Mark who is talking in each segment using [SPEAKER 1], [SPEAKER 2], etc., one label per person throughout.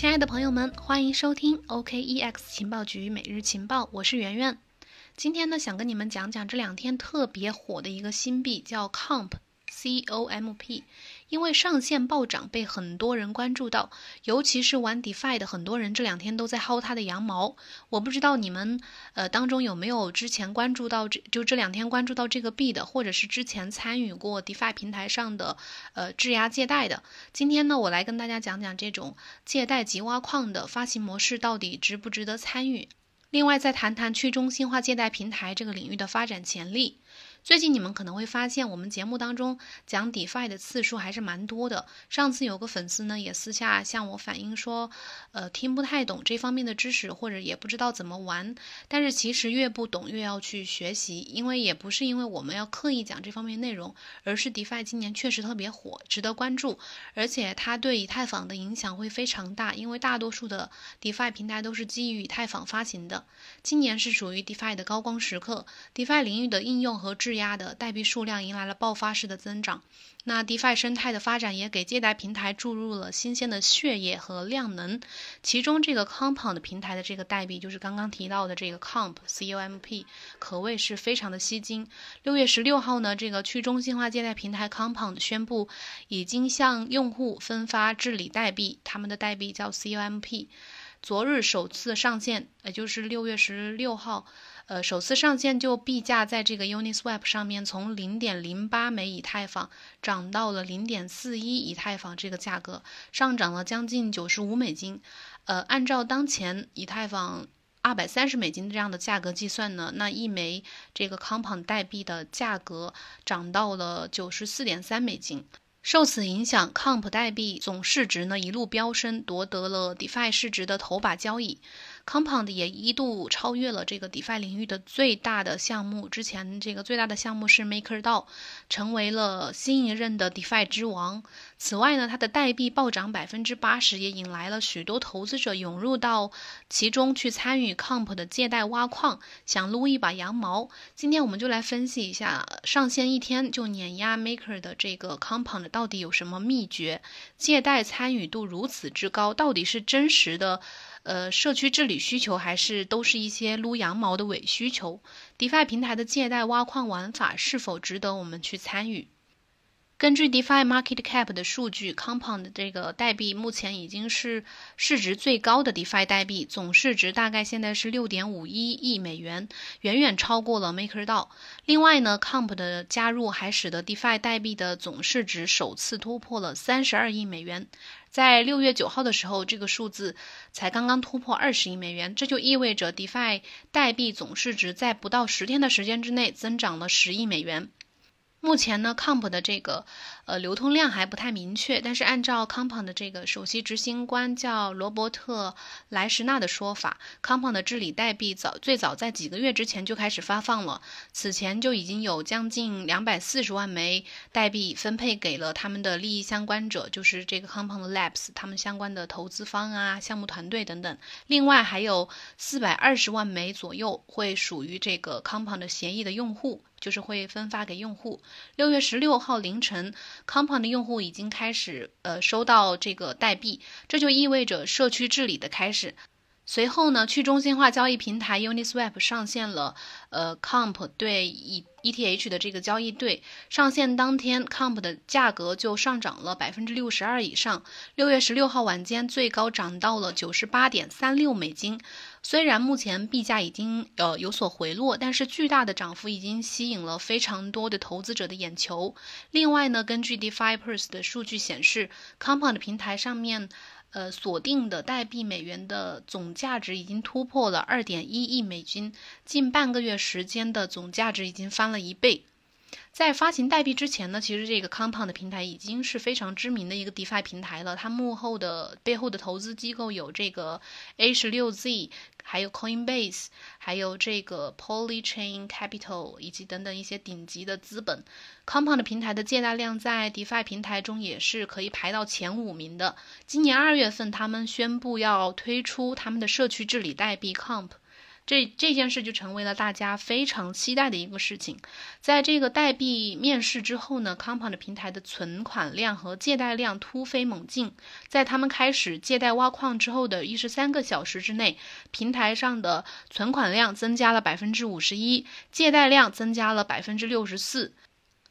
[SPEAKER 1] 亲爱的朋友们，欢迎收听 OKEX 情报局每日情报，我是圆圆。今天呢，想跟你们讲讲这两天特别火的一个新币，叫 COMP，C O M P。因为上线暴涨被很多人关注到，尤其是玩 DeFi 的很多人这两天都在薅它的羊毛。我不知道你们呃当中有没有之前关注到这就这两天关注到这个币的，或者是之前参与过 DeFi 平台上的呃质押借贷的。今天呢，我来跟大家讲讲这种借贷及挖矿的发行模式到底值不值得参与。另外再谈谈去中心化借贷平台这个领域的发展潜力。最近你们可能会发现，我们节目当中讲 DeFi 的次数还是蛮多的。上次有个粉丝呢，也私下向我反映说，呃，听不太懂这方面的知识，或者也不知道怎么玩。但是其实越不懂越要去学习，因为也不是因为我们要刻意讲这方面内容，而是 DeFi 今年确实特别火，值得关注，而且它对以太坊的影响会非常大，因为大多数的 DeFi 平台都是基于以太坊发行的。今年是属于 DeFi 的高光时刻，DeFi 领域的应用和知质押的代币数量迎来了爆发式的增长。那 DeFi 生态的发展也给借贷平台注入了新鲜的血液和量能。其中，这个 Compound 平台的这个代币，就是刚刚提到的这个 Comp，C O M P，可谓是非常的吸睛。六月十六号呢，这个去中心化借贷平台 Compound 宣布，已经向用户分发治理代币，他们的代币叫 C O M P。昨日首次上线，也就是六月十六号，呃，首次上线就币价在这个 Uniswap 上面从零点零八枚以太坊涨到了零点四一以太坊，这个价格上涨了将近九十五美金。呃，按照当前以太坊二百三十美金这样的价格计算呢，那一枚这个 Compound 代币的价格涨到了九十四点三美金。受此影响，Comp 代币总市值呢一路飙升，夺得了 DeFi 市值的头把交椅。Compound 也一度超越了这个 DeFi 领域的最大的项目，之前这个最大的项目是 MakerDAO，成为了新一任的 DeFi 之王。此外呢，它的代币暴涨百分之八十，也引来了许多投资者涌入到其中去参与 Comp 的借贷挖矿，想撸一把羊毛。今天我们就来分析一下，上线一天就碾压 Maker 的这个 Compound 到底有什么秘诀？借贷参与度如此之高，到底是真实的？呃，社区治理需求还是都是一些撸羊毛的伪需求？DeFi 平台的借贷挖矿玩法是否值得我们去参与？根据 DeFi Market Cap 的数据，Compound 这个代币目前已经是市值最高的 DeFi 代币，总市值大概现在是六点五一亿美元，远远超过了 MakerDAO。另外呢，Comp 的加入还使得 DeFi 代币的总市值首次突破了三十二亿美元。在六月九号的时候，这个数字才刚刚突破二十亿美元，这就意味着 DeFi 代币总市值在不到十天的时间之内增长了十亿美元。目前呢，Comp 的这个呃流通量还不太明确，但是按照 Comp 的这个首席执行官叫罗伯特莱什纳的说法，Comp 的治理代币早最早在几个月之前就开始发放了，此前就已经有将近两百四十万枚代币分配给了他们的利益相关者，就是这个 Comp Labs 他们相关的投资方啊、项目团队等等。另外还有四百二十万枚左右会属于这个 Comp 的协议的用户。就是会分发给用户。六月十六号凌晨，Compound 的用户已经开始呃收到这个代币，这就意味着社区治理的开始。随后呢，去中心化交易平台 Uniswap 上线了，呃，Comp 对以 ETH 的这个交易对上线当天，Comp 的价格就上涨了百分之六十二以上。六月十六号晚间，最高涨到了九十八点三六美金。虽然目前币价已经呃有所回落，但是巨大的涨幅已经吸引了非常多的投资者的眼球。另外呢，根据 DeFi Pulse 的数据显示，Compound 平台上面。呃，锁定的代币美元的总价值已经突破了二点一亿美金，近半个月时间的总价值已经翻了一倍。在发行代币之前呢，其实这个 Compound 平台已经是非常知名的一个 DeFi 平台了。它幕后的背后的投资机构有这个 A 十六 Z，还有 Coinbase，还有这个 Polychain Capital，以及等等一些顶级的资本。Compound 平台的借贷量在 DeFi 平台中也是可以排到前五名的。今年二月份，他们宣布要推出他们的社区治理代币 Comp。这这件事就成为了大家非常期待的一个事情。在这个代币面世之后呢，Compound 平台的存款量和借贷量突飞猛进。在他们开始借贷挖矿之后的一十三个小时之内，平台上的存款量增加了百分之五十一，借贷量增加了百分之六十四。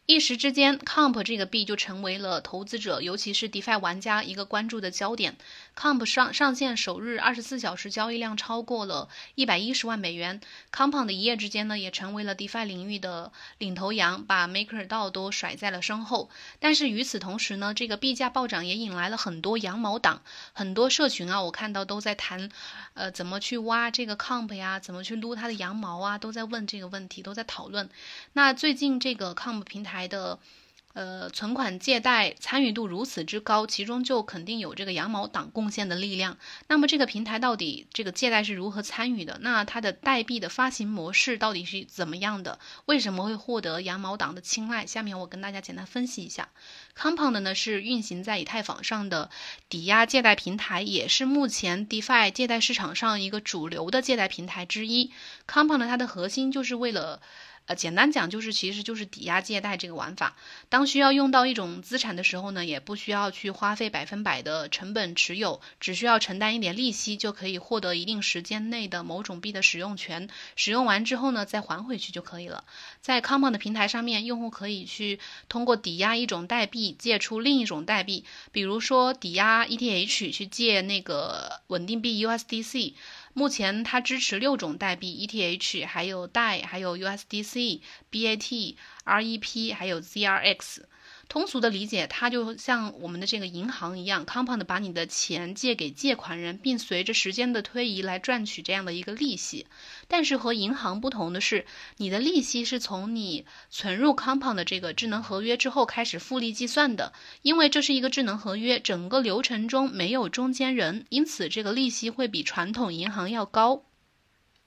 [SPEAKER 1] 一时之间，Comp 这个币就成为了投资者，尤其是 DeFi 玩家一个关注的焦点。Comp 上上线首日二十四小时交易量超过了一百一十万美元，Compound 一夜之间呢也成为了 DeFi 领域的领头羊，把 MakerDAO 都甩在了身后。但是与此同时呢，这个币价暴涨也引来了很多羊毛党，很多社群啊，我看到都在谈，呃，怎么去挖这个 Comp 呀，怎么去撸它的羊毛啊，都在问这个问题，都在讨论。那最近这个 Comp 平台。来的，呃，存款借贷参与度如此之高，其中就肯定有这个羊毛党贡献的力量。那么这个平台到底这个借贷是如何参与的？那它的代币的发行模式到底是怎么样的？为什么会获得羊毛党的青睐？下面我跟大家简单分析一下。Compound 呢是运行在以太坊上的抵押借贷平台，也是目前 DeFi 借贷市场上一个主流的借贷平台之一。Compound 它的核心就是为了。呃，简单讲就是，其实就是抵押借贷这个玩法。当需要用到一种资产的时候呢，也不需要去花费百分百的成本持有，只需要承担一点利息，就可以获得一定时间内的某种币的使用权。使用完之后呢，再还回去就可以了。在 Common 的平台上面，用户可以去通过抵押一种代币借出另一种代币，比如说抵押 ETH 去借那个稳定币 USDC。目前它支持六种代币：ETH，还有 DAI，还有 USDC、BAT、REP，还有 ZRX。通俗的理解，它就像我们的这个银行一样，Compound 把你的钱借给借款人，并随着时间的推移来赚取这样的一个利息。但是和银行不同的是，你的利息是从你存入 Compound 的这个智能合约之后开始复利计算的。因为这是一个智能合约，整个流程中没有中间人，因此这个利息会比传统银行要高。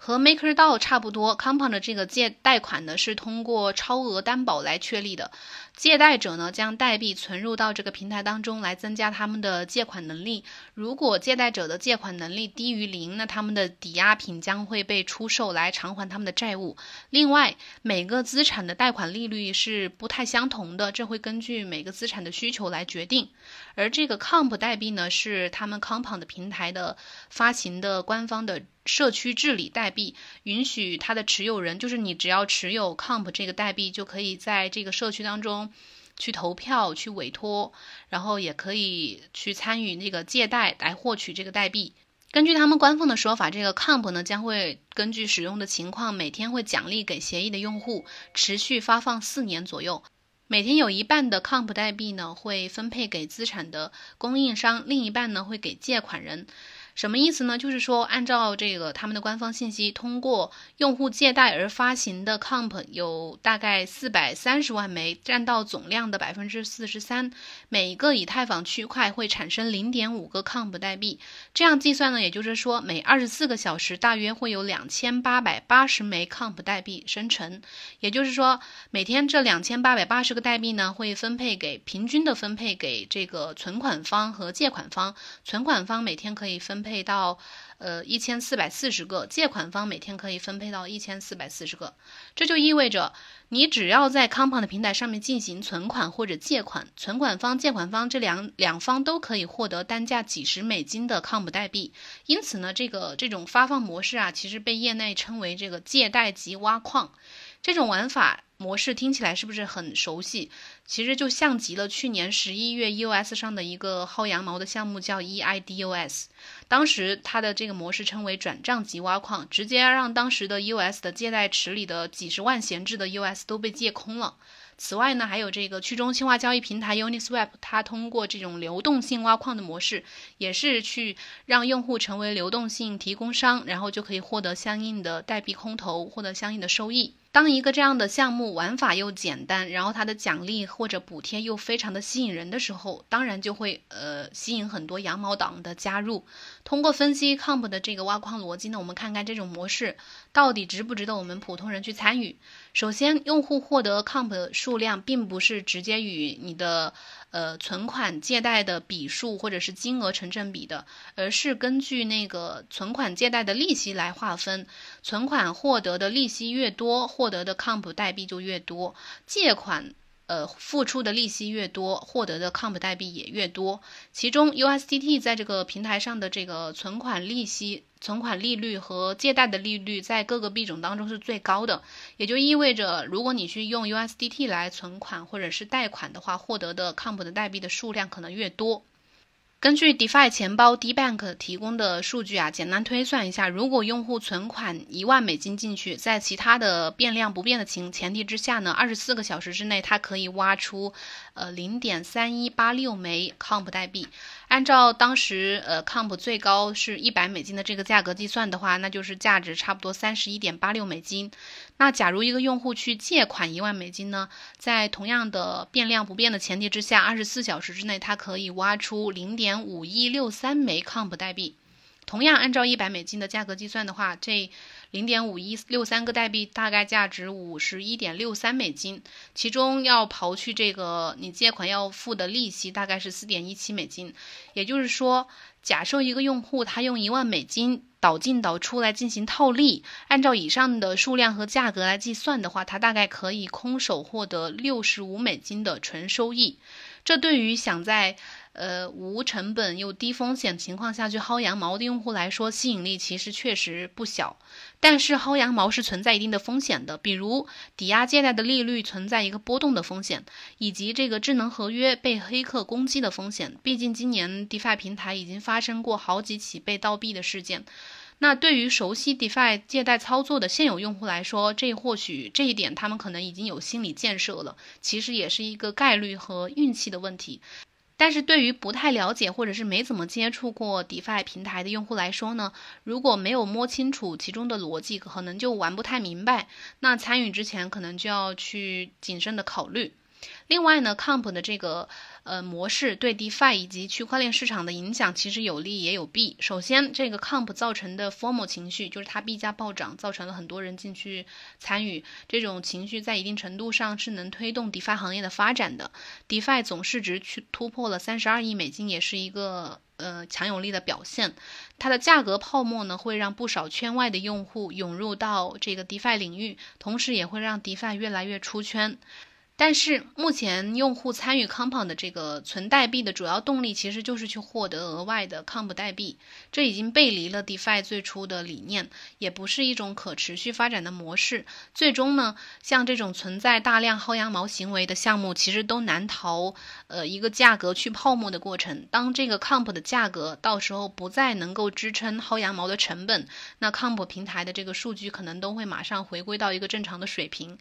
[SPEAKER 1] 和 MakerDAO 差不多，Compound 的这个借贷款呢是通过超额担保来确立的。借贷者呢将代币存入到这个平台当中来增加他们的借款能力。如果借贷者的借款能力低于零，那他们的抵押品将会被出售来偿还他们的债务。另外，每个资产的贷款利率是不太相同的，这会根据每个资产的需求来决定。而这个 Comp 代币呢是他们 Compound 平台的发行的官方的。社区治理代币允许它的持有人，就是你只要持有 Comp 这个代币，就可以在这个社区当中去投票、去委托，然后也可以去参与那个借贷来获取这个代币。根据他们官方的说法，这个 Comp 呢将会根据使用的情况，每天会奖励给协议的用户，持续发放四年左右。每天有一半的 Comp 代币呢会分配给资产的供应商，另一半呢会给借款人。什么意思呢？就是说，按照这个他们的官方信息，通过用户借贷而发行的 Comp 有大概四百三十万枚，占到总量的百分之四十三。每一个以太坊区块会产生零点五个 Comp 代币。这样计算呢，也就是说，每二十四个小时大约会有两千八百八十枚 Comp 代币生成。也就是说，每天这两千八百八十个代币呢，会分配给平均的分配给这个存款方和借款方。存款方每天可以分配到，呃，一千四百四十个借款方每天可以分配到一千四百四十个，这就意味着你只要在 Compound 平台上面进行存款或者借款，存款方、借款方这两两方都可以获得单价几十美金的 Comp 代币。因此呢，这个这种发放模式啊，其实被业内称为这个借贷即挖矿。这种玩法模式听起来是不是很熟悉？其实就像极了去年十一月 EOS 上的一个薅羊毛的项目，叫 EIDOS。当时它的这个模式称为转账即挖矿，直接让当时的 EOS 的借贷池里的几十万闲置的 EOS 都被借空了。此外呢，还有这个去中心化交易平台 Uniswap，它通过这种流动性挖矿的模式，也是去让用户成为流动性提供商，然后就可以获得相应的代币空投，获得相应的收益。当一个这样的项目玩法又简单，然后它的奖励或者补贴又非常的吸引人的时候，当然就会呃吸引很多羊毛党的加入。通过分析 Comp 的这个挖矿逻辑呢，我们看看这种模式到底值不值得我们普通人去参与。首先，用户获得 Comp 数量并不是直接与你的呃存款借贷的笔数或者是金额成正比的，而是根据那个存款借贷的利息来划分。存款获得的利息越多，获得的 comp 代币就越多；借款。呃，付出的利息越多，获得的 comp 代币也越多。其中 USDT 在这个平台上的这个存款利息、存款利率和借贷的利率，在各个币种当中是最高的。也就意味着，如果你去用 USDT 来存款或者是贷款的话，获得的 comp 的代币的数量可能越多。根据 DeFi 钱包 DBank 提供的数据啊，简单推算一下，如果用户存款一万美金进去，在其他的变量不变的情前提之下呢，二十四个小时之内，它可以挖出呃零点三一八六枚 Comp 代币。按照当时呃 Comp 最高是一百美金的这个价格计算的话，那就是价值差不多三十一点八六美金。那假如一个用户去借款一万美金呢，在同样的变量不变的前提之下，二十四小时之内，他可以挖出零点五一六三枚 Comp 代币。同样按照一百美金的价格计算的话，这零点五一六三个代币大概价值五十一点六三美金，其中要刨去这个你借款要付的利息，大概是四点一七美金。也就是说，假设一个用户他用一万美金导进导出来进行套利，按照以上的数量和价格来计算的话，他大概可以空手获得六十五美金的纯收益。这对于想在呃，无成本又低风险情况下去薅羊毛的用户来说，吸引力其实确实不小。但是薅羊毛是存在一定的风险的，比如抵押借贷的利率存在一个波动的风险，以及这个智能合约被黑客攻击的风险。毕竟今年 DeFi 平台已经发生过好几起被盗币的事件。那对于熟悉 DeFi 借贷操作的现有用户来说，这或许这一点他们可能已经有心理建设了。其实也是一个概率和运气的问题。但是对于不太了解或者是没怎么接触过 DeFi 平台的用户来说呢，如果没有摸清楚其中的逻辑，可能就玩不太明白。那参与之前可能就要去谨慎的考虑。另外呢，Comp 的这个。呃，模式对 DeFi 以及区块链市场的影响其实有利也有弊。首先，这个 Comp 造成的 Formal 情绪，就是它币价暴涨，造成了很多人进去参与。这种情绪在一定程度上是能推动 DeFi 行业的发展的。DeFi 总市值去突破了三十二亿美金，也是一个呃强有力的表现。它的价格泡沫呢，会让不少圈外的用户涌入到这个 DeFi 领域，同时也会让 DeFi 越来越出圈。但是目前用户参与 Compound 的这个存代币的主要动力，其实就是去获得额外的 Comp 代币，这已经背离了 DeFi 最初的理念，也不是一种可持续发展的模式。最终呢，像这种存在大量薅羊毛行为的项目，其实都难逃呃一个价格去泡沫的过程。当这个 Comp 的价格到时候不再能够支撑薅羊毛的成本，那 Comp 平台的这个数据可能都会马上回归到一个正常的水平。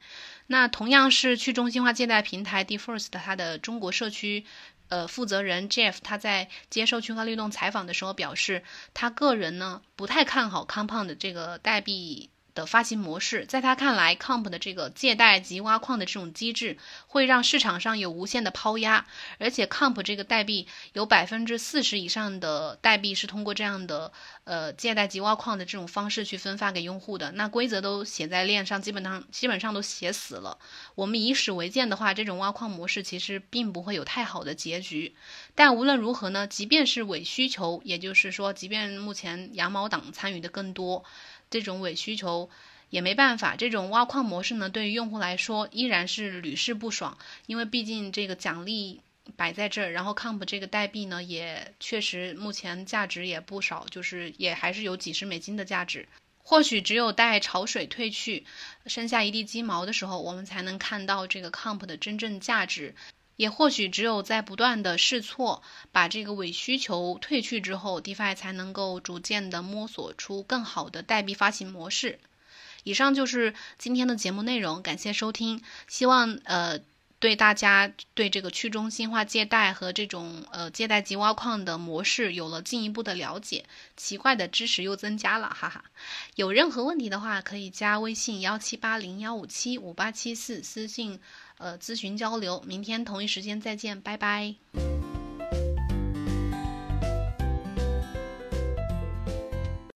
[SPEAKER 1] 那同样是去中心化借贷平台 DeFirst，它的中国社区，呃，负责人 Jeff 他在接受区块律动采访的时候表示，他个人呢不太看好 Compound 这个代币。的发行模式，在他看来，Comp 的这个借贷及挖矿的这种机制，会让市场上有无限的抛压，而且 Comp 这个代币有百分之四十以上的代币是通过这样的呃借贷及挖矿的这种方式去分发给用户的，那规则都写在链上，基本上基本上都写死了。我们以史为鉴的话，这种挖矿模式其实并不会有太好的结局。但无论如何呢，即便是伪需求，也就是说，即便目前羊毛党参与的更多。这种伪需求也没办法，这种挖矿模式呢，对于用户来说依然是屡试不爽，因为毕竟这个奖励摆在这儿，然后 Comp 这个代币呢，也确实目前价值也不少，就是也还是有几十美金的价值。或许只有待潮水退去，剩下一地鸡毛的时候，我们才能看到这个 Comp 的真正价值。也或许只有在不断的试错，把这个伪需求退去之后，DeFi 才能够逐渐的摸索出更好的代币发行模式。以上就是今天的节目内容，感谢收听。希望呃对大家对这个去中心化借贷和这种呃借贷及挖矿的模式有了进一步的了解，奇怪的知识又增加了，哈哈。有任何问题的话，可以加微信幺七八零幺五七五八七四私信。呃，咨询交流，明天同一时间再见，拜拜。